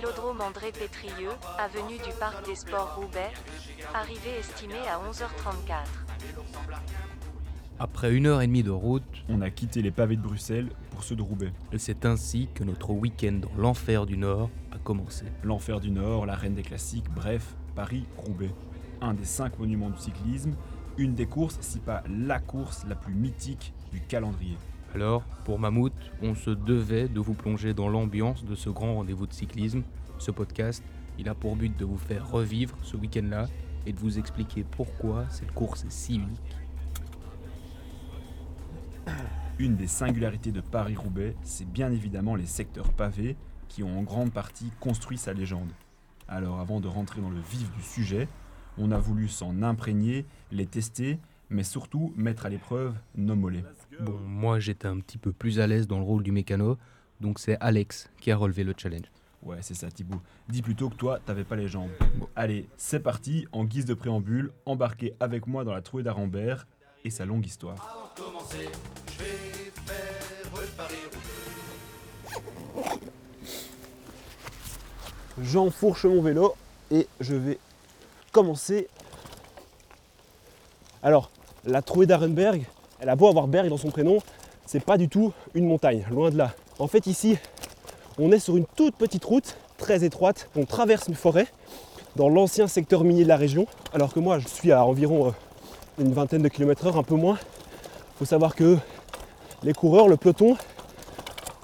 Vélodrome André Pétrieux, avenue du Parc des Sports Roubaix, arrivée estimée à 11h34. Après une heure et demie de route, On a quitté les pavés de Bruxelles pour ceux de Roubaix. et c'est ainsi que notre week-end dans l'enfer du Nord a commencé. L'enfer du Nord, la reine des classiques, bref, Paris-Roubaix. Un des cinq monuments du cyclisme, une des courses, si pas la course la plus mythique du calendrier. Alors, pour Mammouth, on se devait de vous plonger dans l'ambiance de ce grand rendez-vous de cyclisme. Ce podcast, il a pour but de vous faire revivre ce week-end-là et de vous expliquer pourquoi cette course est si unique. Une des singularités de Paris-Roubaix, c'est bien évidemment les secteurs pavés qui ont en grande partie construit sa légende. Alors avant de rentrer dans le vif du sujet, on a voulu s'en imprégner, les tester, mais surtout mettre à l'épreuve nos mollets. Bon, moi j'étais un petit peu plus à l'aise dans le rôle du mécano, donc c'est Alex qui a relevé le challenge. Ouais, c'est ça Thibaut. Dis plutôt que toi, t'avais pas les jambes. Bon, allez, c'est parti, en guise de préambule, embarquez avec moi dans la trouée d'Arambert et sa longue histoire. J'enfourche mon vélo et je vais commencer. Alors, la trouée d'Arenberg, elle a beau avoir Berg dans son prénom, c'est pas du tout une montagne, loin de là. En fait, ici, on est sur une toute petite route très étroite. On traverse une forêt dans l'ancien secteur minier de la région, alors que moi, je suis à environ euh, une vingtaine de kilomètres heure, un peu moins. faut savoir que les coureurs, le peloton,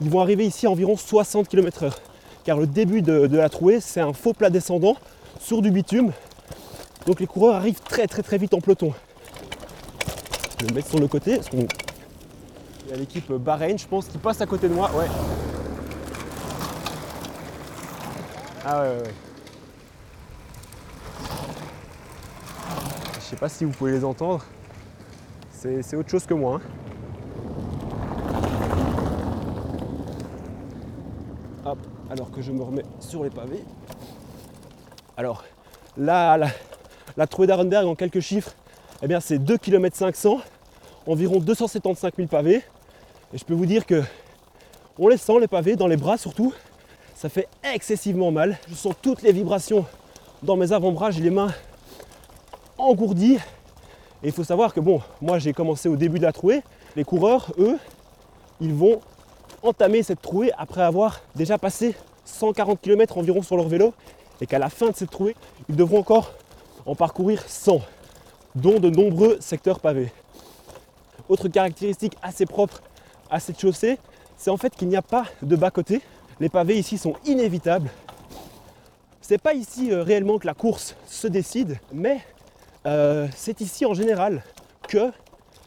ils vont arriver ici à environ 60 km heure car le début de, de la trouée, c'est un faux plat descendant sur du bitume. Donc les coureurs arrivent très très très vite en peloton. Je vais me mettre sur le côté, parce il y a l'équipe Bahreïn, je pense, qui passe à côté de moi. Ouais. Ah ouais, ouais. Je sais pas si vous pouvez les entendre. C'est autre chose que moi. hein. Alors que je me remets sur les pavés. Alors, là, la trouée d'Arenberg en quelques chiffres, eh bien c'est 2 km 500, environ 275 000 pavés. Et je peux vous dire que on les sent les pavés, dans les bras surtout. Ça fait excessivement mal. Je sens toutes les vibrations dans mes avant-bras, j'ai les mains engourdies. Et il faut savoir que bon, moi j'ai commencé au début de la trouée. Les coureurs, eux, ils vont entamer cette trouée après avoir déjà passé 140 km environ sur leur vélo et qu'à la fin de cette trouée, ils devront encore en parcourir 100, dont de nombreux secteurs pavés. Autre caractéristique assez propre à cette chaussée, c'est en fait qu'il n'y a pas de bas-côté. Les pavés ici sont inévitables. C'est pas ici euh, réellement que la course se décide, mais euh, c'est ici en général que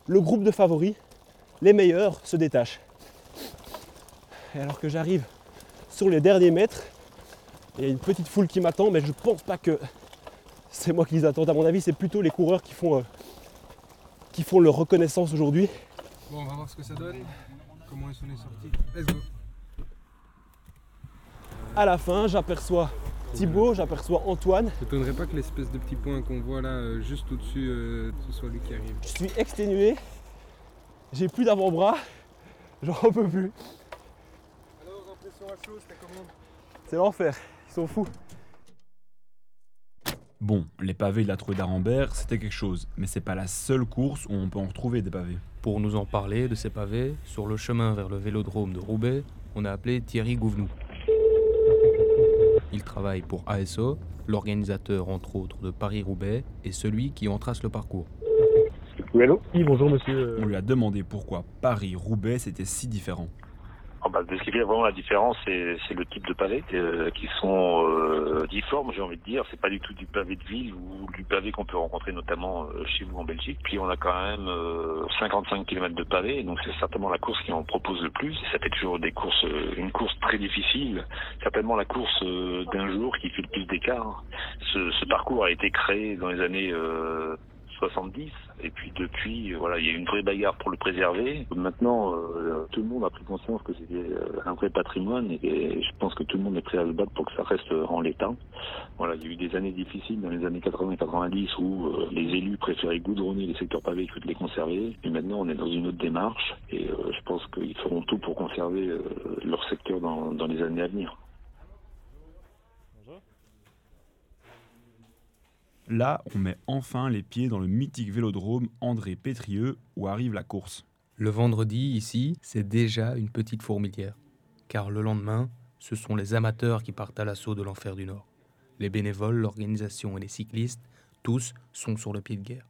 le groupe de favoris, les meilleurs, se détache. Et alors que j'arrive sur les derniers mètres, il y a une petite foule qui m'attend, mais je pense pas que c'est moi qui les attends. À mon avis, c'est plutôt les coureurs qui font, euh, qui font leur reconnaissance aujourd'hui. Bon, on va voir ce que ça donne. Comment ils sont les sorties. Let's go. À la fin, j'aperçois Thibaut, j'aperçois Antoine. Je t'étonnerais pas que l'espèce de petit point qu'on voit là, euh, juste au-dessus, euh, ce soit lui qui arrive. Je suis exténué, j'ai plus d'avant-bras, j'en peux plus. Alors, impression à chaud, c'était comment? C'est l'enfer, ils sont fous. Bon, les pavés de la trouée d'Arambert, c'était quelque chose, mais c'est pas la seule course où on peut en retrouver des pavés. Pour nous en parler de ces pavés, sur le chemin vers le vélodrome de Roubaix, on a appelé Thierry Gouvenou. Il travaille pour ASO, l'organisateur entre autres de Paris-Roubaix et celui qui en trace le parcours. Oui, allô? Oui, bonjour monsieur. On lui a demandé pourquoi Paris-Roubaix c'était si différent. Ah bah, Ce qui fait vraiment la différence, c'est le type de pavés euh, qui sont euh, difformes, j'ai envie de dire. C'est pas du tout du pavé de ville ou du pavé qu'on peut rencontrer notamment euh, chez vous en Belgique. Puis on a quand même euh, 55 km de pavés, donc c'est certainement la course qui en propose le plus. Ça fait toujours des courses, euh, une course très difficile. Certainement la course euh, d'un jour qui fait le plus d'écart. Ce, ce parcours a été créé dans les années euh, 70 et puis depuis euh, voilà il y a eu une vraie bagarre pour le préserver. Maintenant euh, tout le monde a pris conscience que c'était euh, un vrai patrimoine et, et je pense que tout le monde est prêt à se battre pour que ça reste en l'état. Voilà il y a eu des années difficiles dans les années 80 90 où euh, les élus préféraient goudronner les secteurs pavés que de les conserver. Et maintenant on est dans une autre démarche et euh, je pense qu'ils feront tout pour conserver euh, leur secteur dans, dans les années à venir Là, on met enfin les pieds dans le mythique vélodrome André Pétrieux où arrive la course. Le vendredi, ici, c'est déjà une petite fourmilière. Car le lendemain, ce sont les amateurs qui partent à l'assaut de l'enfer du Nord. Les bénévoles, l'organisation et les cyclistes, tous sont sur le pied de guerre.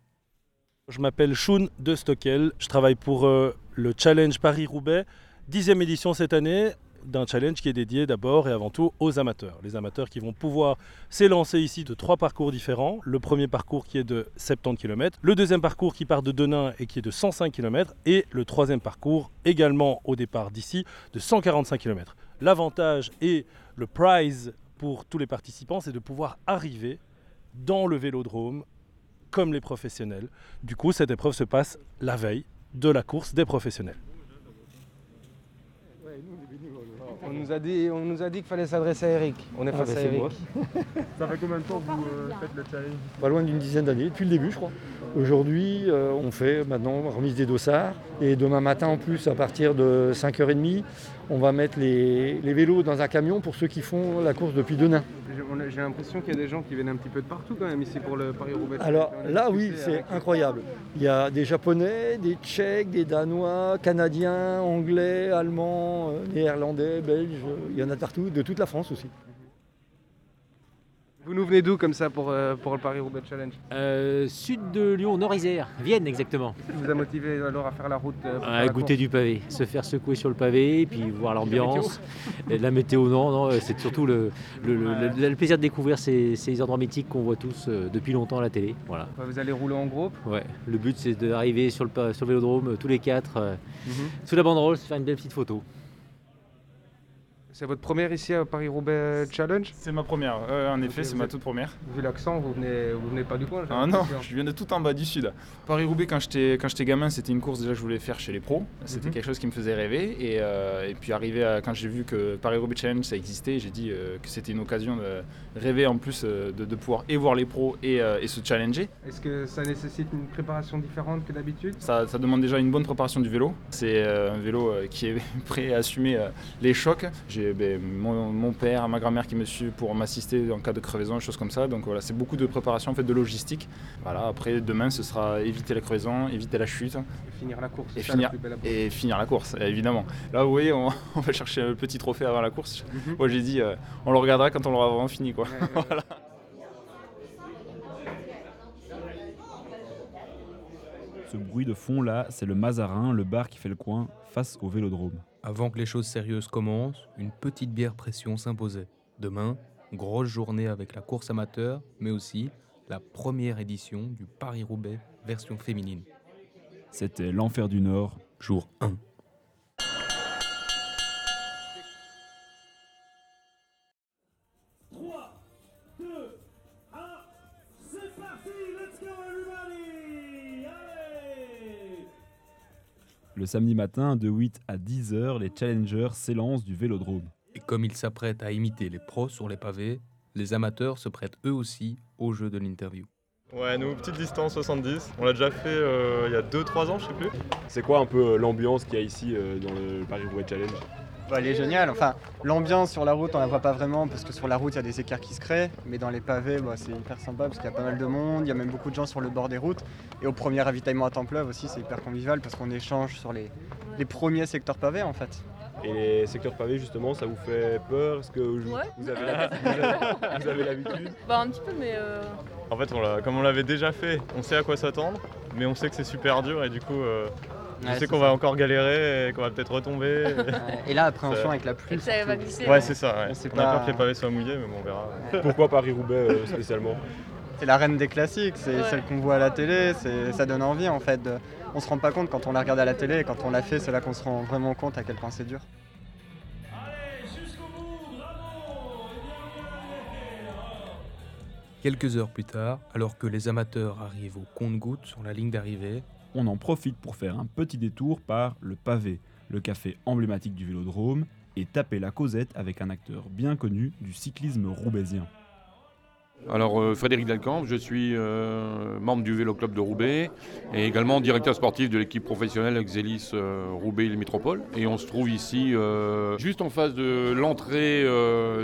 Je m'appelle Shun de Stockel. Je travaille pour euh, le Challenge Paris-Roubaix, dixième édition cette année, d'un challenge qui est dédié d'abord et avant tout aux amateurs. Les amateurs qui vont pouvoir s'élancer ici de trois parcours différents. Le premier parcours qui est de 70 km, le deuxième parcours qui part de Denain et qui est de 105 km, et le troisième parcours également au départ d'ici de 145 km. L'avantage et le prize pour tous les participants, c'est de pouvoir arriver dans le vélodrome comme les professionnels. Du coup, cette épreuve se passe la veille de la course des professionnels. On nous a dit, on nous a dit qu'il fallait s'adresser à Eric. On est Ah, face bah, à Eric. moi. Ça fait combien de temps que vous faites le challenge Pas loin d'une dizaine d'années, depuis le début je crois. Aujourd'hui, euh, on fait maintenant remise des dossards. Et demain matin en plus, à partir de 5h30, on va mettre les, les vélos dans un camion pour ceux qui font la course depuis Denain. J'ai l'impression qu'il y a des gens qui viennent un petit peu de partout quand même ici pour le Paris-Roubaix. Alors là oui, c'est incroyable. Il y a des Japonais, des Tchèques, des Danois, Canadiens, Anglais, Allemands, euh, Néerlandais, Belges, euh, il y en a partout, de toute la France aussi. Vous nous venez d'où comme ça pour, euh, pour le Paris-Roubaix Challenge? Euh, sud de Lyon, Nord-Isère, Vienne exactement. Qu'est-ce qui vous a motivé alors à faire la route euh, pour À goûter du pavé, se faire secouer sur le pavé, puis voir l'ambiance. La météo, non, non, c'est surtout le, le- le- le- le plaisir de découvrir ces, ces endroits mythiques qu'on voit tous depuis longtemps à la télé. Voilà. Vous allez rouler en groupe? Ouais. Le but c'est d'arriver sur le, sur le vélodrome tous les quatre, Mhm. sous la banderole, se faire une belle petite photo. C'est votre première ici à Paris-Roubaix Challenge C'est ma première, euh, en effet, c'est ma êtes- toute première. Vu l'accent, vous venez, vous venez pas du coin Ah non, je viens de tout en bas du sud. Paris-Roubaix, quand j'étais gamin, c'était une course déjà que je voulais faire chez les pros. C'était Mhm. quelque chose qui me faisait rêver. Et, euh, et puis arrivé à, quand j'ai vu que Paris-Roubaix Challenge ça existait, j'ai dit euh, que c'était une occasion de rêver en plus de, de pouvoir et voir les pros et, et se challenger. Est-ce que ça nécessite une préparation différente que d'habitude? Ça, ça demande déjà une bonne préparation du vélo. C'est un vélo qui est prêt à assumer les chocs. J'ai ben, mon, mon père, ma grand-mère qui me suit pour m'assister en cas de crevaison, des choses comme ça. Donc voilà, c'est beaucoup de préparation, en fait, de logistique. Voilà, après, demain, ce sera éviter la crevaison, éviter la chute Et finir la course et finir, la plus belle approche. et finir la course, évidemment. Là, vous voyez, on, on va chercher un petit trophée avant la course. Mhm. Moi, j'ai dit, euh, on le regardera quand on l'aura vraiment fini. Quoi. Ouais, ouais, ouais. Ce bruit de fond là, c'est le Mazarin, le bar qui fait le coin face au vélodrome. Avant que les choses sérieuses commencent, une petite bière pression s'imposait. Demain, grosse journée avec la course amateur, mais aussi la première édition du Paris-Roubaix version féminine. C'était l'enfer du Nord. Jour 1. Le samedi matin, de 8 à 10 heures, les challengers s'élancent du vélodrome. Et comme ils s'apprêtent à imiter les pros sur les pavés, les amateurs se prêtent eux aussi au jeu de l'interview. Ouais, nous, petite distance 70. On l'a déjà fait euh, il y a 2-3 ans, je sais plus. C'est quoi un peu euh, l'ambiance qu'il y a ici euh, dans le Paris-Roubaix Challenge? Elle est géniale. Enfin, l'ambiance sur la route, on la voit pas vraiment parce que sur la route, il y a des écarts qui se créent. Mais dans les pavés, bah, c'est hyper sympa parce qu'il y a pas mal de monde. Il y a même beaucoup de gens sur le bord des routes. Et au premier ravitaillement à Templeuve aussi, c'est hyper convivial parce qu'on échange sur les, les premiers secteurs pavés en fait. Et les secteurs pavés, justement, ça vous fait peur? Est-ce que vous, Ouais. vous avez l'habitude? Bah un petit peu mais euh, En fait, on l'a- comme on l'avait déjà fait, on sait à quoi s'attendre, mais on sait que c'est super dur et du coup, euh, je sais qu'on va encore galérer et qu'on va peut-être retomber. Et là, appréhension avec la pluie. Et que ça va glisser, Ouais, c'est ça. ouais. On On a pas- peur que les pavés soient mouillés, mais bon, on verra. Pourquoi Paris-Roubaix euh, spécialement C'est la reine des classiques, c'est Ouais. celle qu'on voit à la télé, c'est- ça donne envie en fait. de- On se rend pas compte quand on la regarde à la télé et quand on l'a fait, c'est là qu'on se rend vraiment compte à quel point c'est dur. Quelques heures plus tard, alors que les amateurs arrivent au compte-gouttes sur la ligne d'arrivée, On en profite pour faire un petit détour par le pavé, le café emblématique du vélodrome, et taper la causette avec un acteur bien connu du cyclisme roubaisien. Alors euh, Frédéric Delcamp, je suis euh, membre du Vélo Club de Roubaix et également directeur sportif de l'équipe professionnelle Exelis euh, Roubaix Métropole. Et on se trouve ici euh, juste en face de l'entrée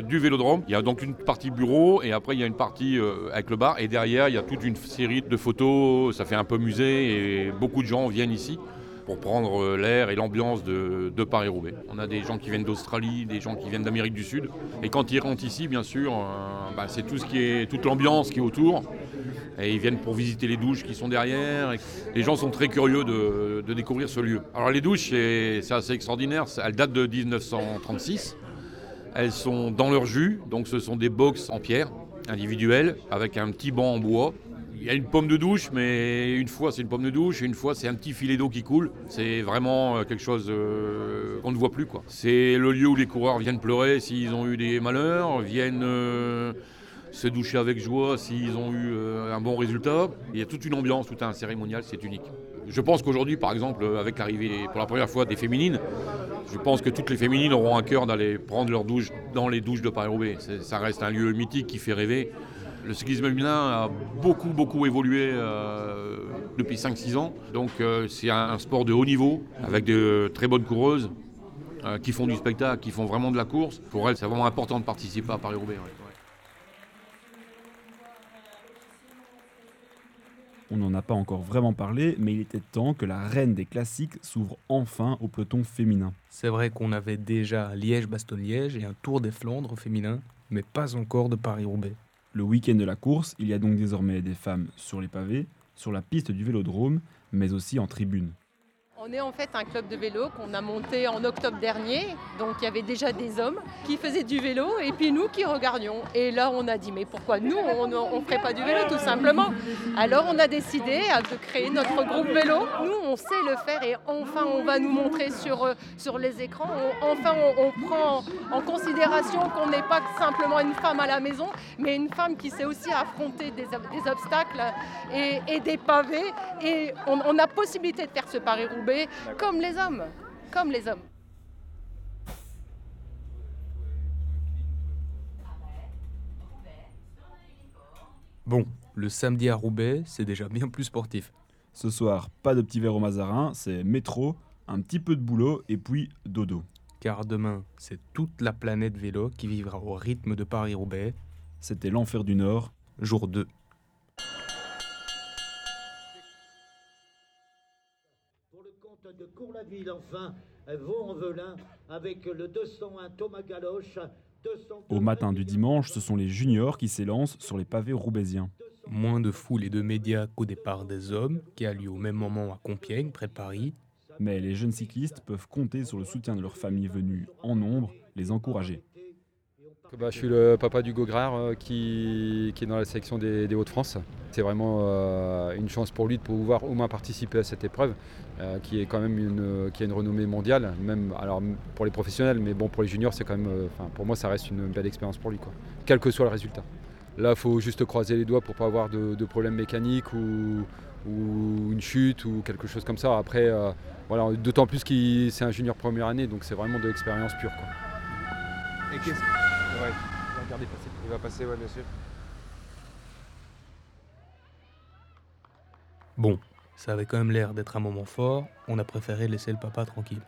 du Vélodrome. Il y a donc une partie bureau et après il y a une partie avec le bar et derrière il y a toute une série de photos. Ça fait un peu musée et beaucoup de gens viennent ici pour prendre euh, l'air et l'ambiance de, de Paris-Roubaix. On a des gens qui viennent d'Australie, des gens qui viennent d'Amérique du Sud. Et quand ils rentrent ici, bien sûr, euh, bah, c'est tout ce qui est, toute l'ambiance qui est autour. Et ils viennent pour visiter les douches qui sont derrière. Les gens sont très curieux de, de découvrir ce lieu. Alors les douches, c'est assez extraordinaire. Elles datent de 1936. Elles sont dans leur jus, donc ce sont des box en pierre individuelles avec un petit banc en bois. Il y a une pomme de douche, mais une fois c'est une pomme de douche, une fois c'est un petit filet d'eau qui coule. C'est vraiment euh, quelque chose euh, qu'on ne voit plus. C'est le lieu où les coureurs viennent pleurer s'ils ont eu des malheurs, viennent euh, se doucher avec joie s'ils ont eu un bon résultat. Il y a toute une ambiance, tout un cérémonial, c'est unique. Je pense qu'aujourd'hui, par exemple, avec l'arrivée pour la première fois des féminines, je pense que toutes les féminines auront un cœur d'aller prendre leur douche dans les douches de Paris-Roubaix. Ça reste un lieu mythique qui fait rêver. Le cyclisme féminin a beaucoup, beaucoup évolué euh, depuis 5-6 ans. Donc euh, c'est un, un sport de haut niveau, avec de très bonnes coureuses euh, qui font du spectacle, qui font vraiment de la course. Pour elles, c'est vraiment important de participer à Paris-Roubaix. ouais. On n'en a pas encore vraiment parlé, mais il était temps que la reine des classiques s'ouvre enfin au peloton féminin. C'est vrai qu'on avait déjà Liège-Bastogne-Liège et un Tour des Flandres féminin, mais pas encore de Paris-Roubaix. Le week-end de la course, il y a donc désormais des femmes sur les pavés, sur la piste du vélodrome, mais aussi en tribune. On est en fait un club de vélo qu'on a monté en octobre dernier. Donc il y avait déjà des hommes qui faisaient du vélo et puis nous qui regardions. Et là on a dit mais pourquoi nous on ne ferait pas du vélo tout simplement? Alors on a décidé euh, de créer notre groupe vélo. Nous on sait le faire et enfin on va nous montrer sur, euh, sur les écrans. Enfin on, prend en considération qu'on n'est pas simplement une femme à la maison mais une femme qui sait aussi affronter des, ob- des obstacles et, et des pavés. Et on, on a possibilité de faire ce Paris-Roubaix comme les hommes, comme les hommes. Bon, le samedi à Roubaix, c'est déjà bien plus sportif. Ce soir, pas de petit verre au Mazarin, c'est métro, un petit peu de boulot et puis dodo. Car demain, c'est toute la planète vélo qui vivra au rythme de Paris-Roubaix. C'était l'enfer du Nord. Jour 2. Enfin, Vaux-en-Velin, avec le 201 Thomas Galoche. 200 Au matin du dimanche, ce sont les juniors qui s'élancent sur les pavés roubaisiens. Moins de foule et de médias qu'au départ des hommes, qui a lieu au même moment à Compiègne, près de Paris. Mais les jeunes cyclistes peuvent compter sur le soutien de leurs familles venues en nombre, les encourager. Bah, je suis le papa d'Hugo Grard euh, qui, est dans la sélection des, Hauts-de-France. C'est vraiment euh, une chance pour lui de pouvoir au moins participer à cette épreuve euh, qui est quand même une, qui a une renommée mondiale, même alors, pour les professionnels, mais bon pour les juniors, c'est quand même, pour moi ça reste une belle expérience pour lui, quoi, quel que soit le résultat. Là, il faut juste croiser les doigts pour pas avoir de, problèmes mécaniques ou, une chute ou quelque chose comme ça. Après, voilà, d'autant plus que c'est un junior première année, donc c'est vraiment de l'expérience pure. Quoi. Ouais, il va regarder passer. Il va passer, ouais, bien sûr. Bon, ça avait quand même l'air d'être un moment fort, on a préféré laisser le papa tranquille.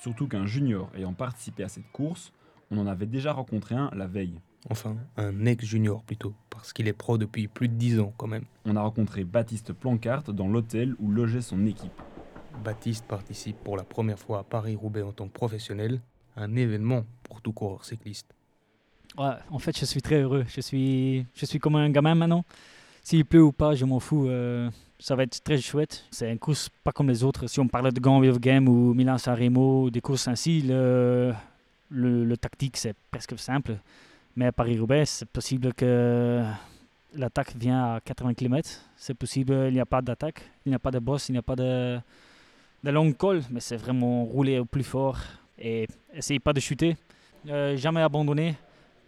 Surtout qu'un junior ayant participé à cette course, on en avait déjà rencontré un la veille. Enfin, un ex-junior plutôt, parce qu'il est pro depuis plus de 10 ans quand même. On a rencontré Baptiste Plancarte dans l'hôtel où logeait son équipe. Baptiste participe pour la première fois à Paris-Roubaix en tant que professionnel, un événement pour tout coureur cycliste. En fait, je suis très heureux. Je suis, je suis comme un gamin maintenant. S'il pleut ou pas, je m'en fous. euh, ça va être très chouette. C'est une course pas comme les autres. Si on parlait de Grand Wave Game ou Milan-San Remo, des courses ainsi, le, le, le tactique, c'est presque simple. Mais à Paris-Roubaix, c'est possible que l'attaque vient à 80 km. C'est possible, il n'y a pas d'attaque, il n'y a pas de boss, il n'y a pas de, de long col, mais c'est vraiment rouler au plus fort et essayer pas de chuter. Euh, jamais abandonner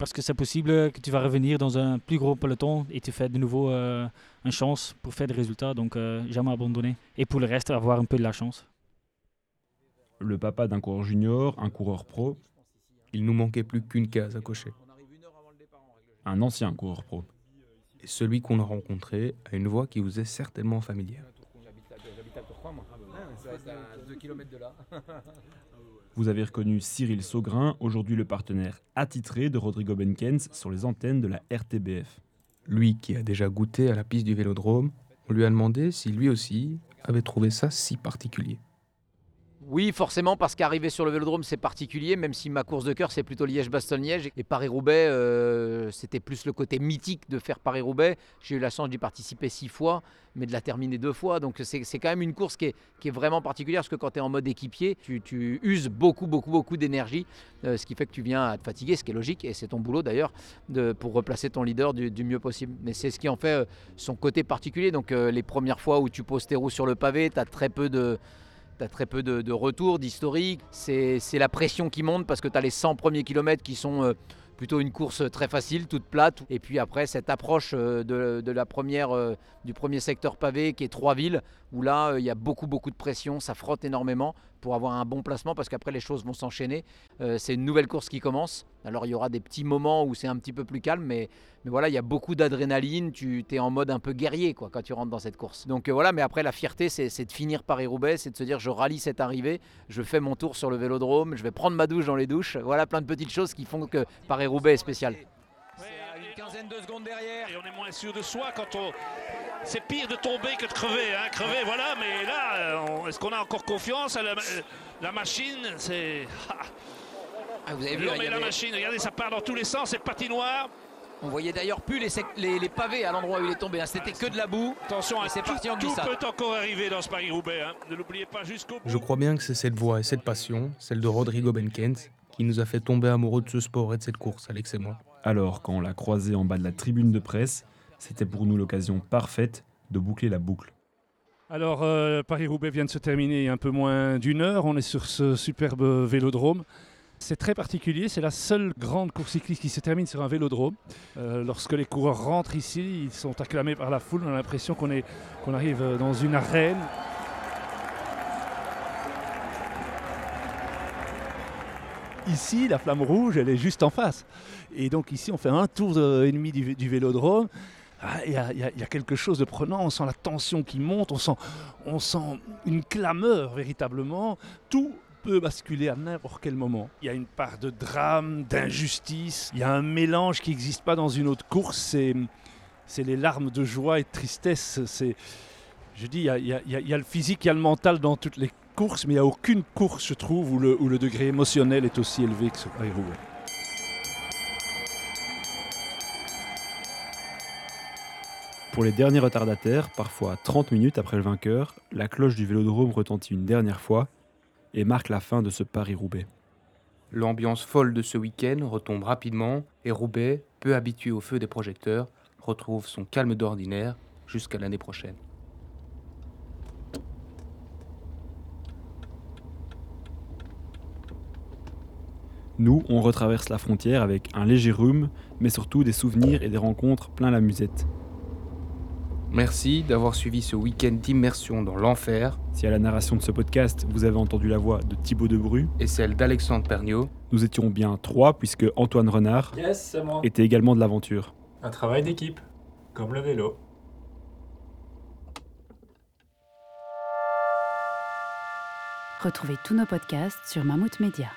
parce que c'est possible que tu vas revenir dans un plus gros peloton et tu fais de nouveau euh, une chance pour faire des résultats. Donc euh, jamais abandonner. Et pour le reste, avoir un peu de la chance. Le papa d'un coureur junior, un coureur pro, Il nous manquait plus qu'une case à cocher. un ancien coureur pro. Et celui qu'on a rencontré a une voix qui vous est certainement familière. Vous avez reconnu Cyril Saugrin, aujourd'hui le partenaire attitré de Rodrigo Benkens sur les antennes de la RTBF. Lui qui a déjà goûté à la piste du vélodrome, on lui a demandé si lui aussi avait trouvé ça si particulier. Oui, forcément, parce qu'arriver sur le vélodrome, c'est particulier, même si ma course de cœur, c'est plutôt Liège-Bastogne-Liège. Et Paris-Roubaix, euh, c'était plus le côté mythique de faire Paris-Roubaix. J'ai eu la chance d'y participer six fois, mais de la terminer deux fois. Donc c'est quand même une course qui est, qui est, vraiment particulière, parce que quand tu es en mode équipier, tu, uses beaucoup, beaucoup, beaucoup d'énergie, euh, ce qui fait que tu viens à te fatiguer, ce qui est logique, et c'est ton boulot d'ailleurs, pour replacer ton leader du, du mieux possible. Mais c'est ce qui en fait euh, son côté particulier. Donc les premières fois où tu poses tes roues sur le pavé, tu as très peu de tu as très peu de, retours, d'historique. C'est la pression qui monte parce que tu as les 100 premiers kilomètres qui sont euh, plutôt une course très facile, toute plate. Et puis après, cette approche euh, la première, euh, du premier secteur pavé qui est trois villes, où là, il y a beaucoup, beaucoup de pression, ça frotte énormément pour avoir un bon placement parce qu'après, les choses vont s'enchaîner. c'est une nouvelle course qui commence. Alors, il y aura des petits moments où c'est un petit peu plus calme, mais, voilà, il y a beaucoup d'adrénaline. Tu es en mode un peu guerrier quoi, quand tu rentres dans cette course. Donc voilà, mais après, la fierté, c'est de finir Paris-Roubaix, c'est de se dire je rallie cette arrivée, je fais mon tour sur le vélodrome, je vais prendre ma douche dans les douches. Voilà plein de petites choses qui font que Paris-Roubaix est spécial. Une quinzaine de secondes derrière. Et on est moins sûr de soi quand on. C'est pire de tomber que de crever. Hein. Crever, voilà, mais là, est-ce qu'on a encore confiance à la, la machine? C'est. Ah, vous avez vu, la machine, regardez, ça part dans tous les sens, c'est patinoire. On voyait d'ailleurs plus les, sec- les- les pavés à l'endroit où il est tombé. hein. C'était que de la boue. Attention, Et c'est tout, parti en tout glissade. peut encore arriver dans ce Paris-Roubaix. hein. Ne l'oubliez pas jusqu'au bout. Je crois bien que c'est cette voix et cette passion, celle de Rodrigo Benkens, qui nous a fait tomber amoureux de ce sport et de cette course, Alex et moi. Alors, quand on l'a croisé en bas de la tribune de presse, c'était pour nous l'occasion parfaite de boucler la boucle. Alors, euh, Paris-Roubaix vient de se terminer il y a un peu moins d'une heure. On est sur ce superbe vélodrome. C'est très particulier, c'est la seule grande course cycliste qui se termine sur un vélodrome. Euh, lorsque les coureurs rentrent ici, ils sont acclamés par la foule. On a l'impression qu'on arrive dans une arène. Ici, la flamme rouge, elle est juste en face. Et donc ici, on fait un tour et demi du, du vélodrome. Ah, Il y, a- quelque chose de prenant, on sent la tension qui monte, on sent, on sent une clameur véritablement. Tout peut basculer à n'importe quel moment. Il y a une part de drame, d'injustice, il y a un mélange qui n'existe pas dans une autre course, c'est les larmes de joie et de tristesse. C'est, je dis, il y, a, y y le physique, il y a le mental dans toutes les courses, mais il n'y a aucune course, je trouve, où le, où le degré émotionnel est aussi élevé que sur Paris-Roubaix. Pour les derniers retardataires, parfois 30 minutes après le vainqueur, la cloche du vélodrome retentit une dernière fois et marque la fin de ce Paris-Roubaix. L'ambiance folle de ce week-end retombe rapidement et Roubaix, peu habitué au feu des projecteurs, retrouve son calme d'ordinaire jusqu'à l'année prochaine. Nous, on retraverse la frontière avec un léger rhume, mais surtout des souvenirs et des rencontres plein la musette. Merci d'avoir suivi ce week-end d'immersion dans l'enfer. Si à la narration de ce podcast, vous avez entendu la voix de Thibaut Debru et celle d'Alexandre Perniot, nous étions bien trois puisque Antoine Renard Yes, c'est moi. était également de l'aventure. Un travail d'équipe, comme le vélo. Retrouvez tous nos podcasts sur Mammouth Media.